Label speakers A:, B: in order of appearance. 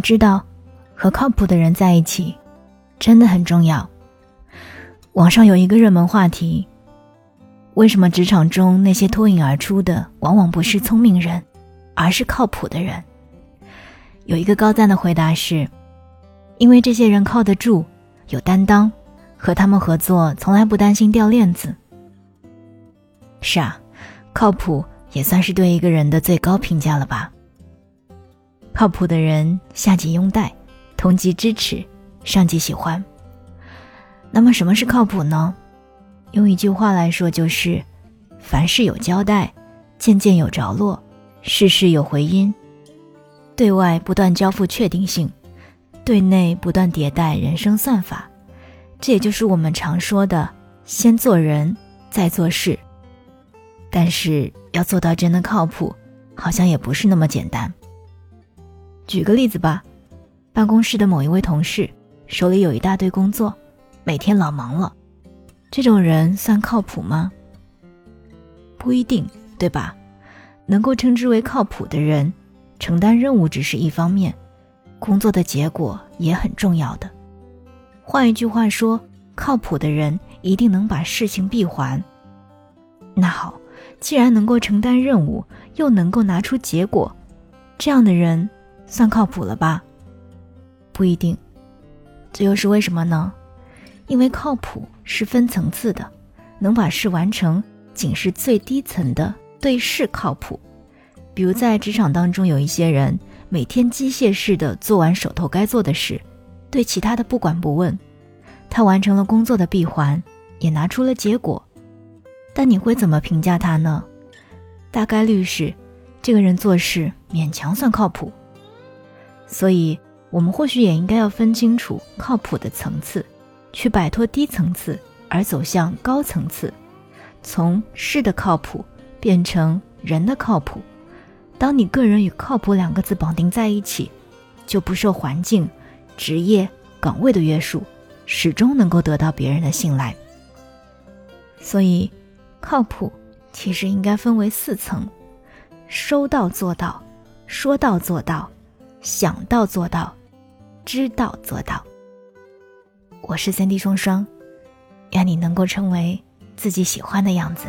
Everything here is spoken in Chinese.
A: 知道，和靠谱的人在一起，真的很重要。网上有一个热门话题：为什么职场中那些脱颖而出的，往往不是聪明人，而是靠谱的人？有一个高赞的回答是：因为这些人靠得住，有担当，和他们合作从来不担心掉链子。是啊，靠谱也算是对一个人的最高评价了吧。靠谱的人，下级拥戴，同级支持，上级喜欢。那么什么是靠谱呢？用一句话来说，就是凡事有交代，件件有着落，事事有回音。对外不断交付确定性，对内不断迭代人生算法。这也就是我们常说的“先做人，再做事”。但是要做到真的靠谱，好像也不是那么简单。举个例子吧，办公室的某一位同事手里有一大堆工作，每天老忙了，这种人算靠谱吗？不一定，对吧？能够称之为靠谱的人，承担任务只是一方面，工作的结果也很重要的。换一句话说，靠谱的人一定能把事情闭环。那好，既然能够承担任务，又能够拿出结果，这样的人。算靠谱了吧？不一定，这又是为什么呢？因为靠谱是分层次的，能把事完成仅是最低层的对事靠谱。比如在职场当中，有一些人每天机械式的做完手头该做的事，对其他的不管不问，他完成了工作的闭环，也拿出了结果。但你会怎么评价他呢？大概率是，这个人做事勉强算靠谱。所以，我们或许也应该要分清楚靠谱的层次，去摆脱低层次，而走向高层次，从事的靠谱变成人的靠谱。当你个人与靠谱两个字绑定在一起，就不受环境、职业、岗位的约束，始终能够得到别人的信赖。所以，靠谱其实应该分为四层：说到做到，说到做到。想到做到，知道做到。我是三 D 双双，愿你能够成为自己喜欢的样子。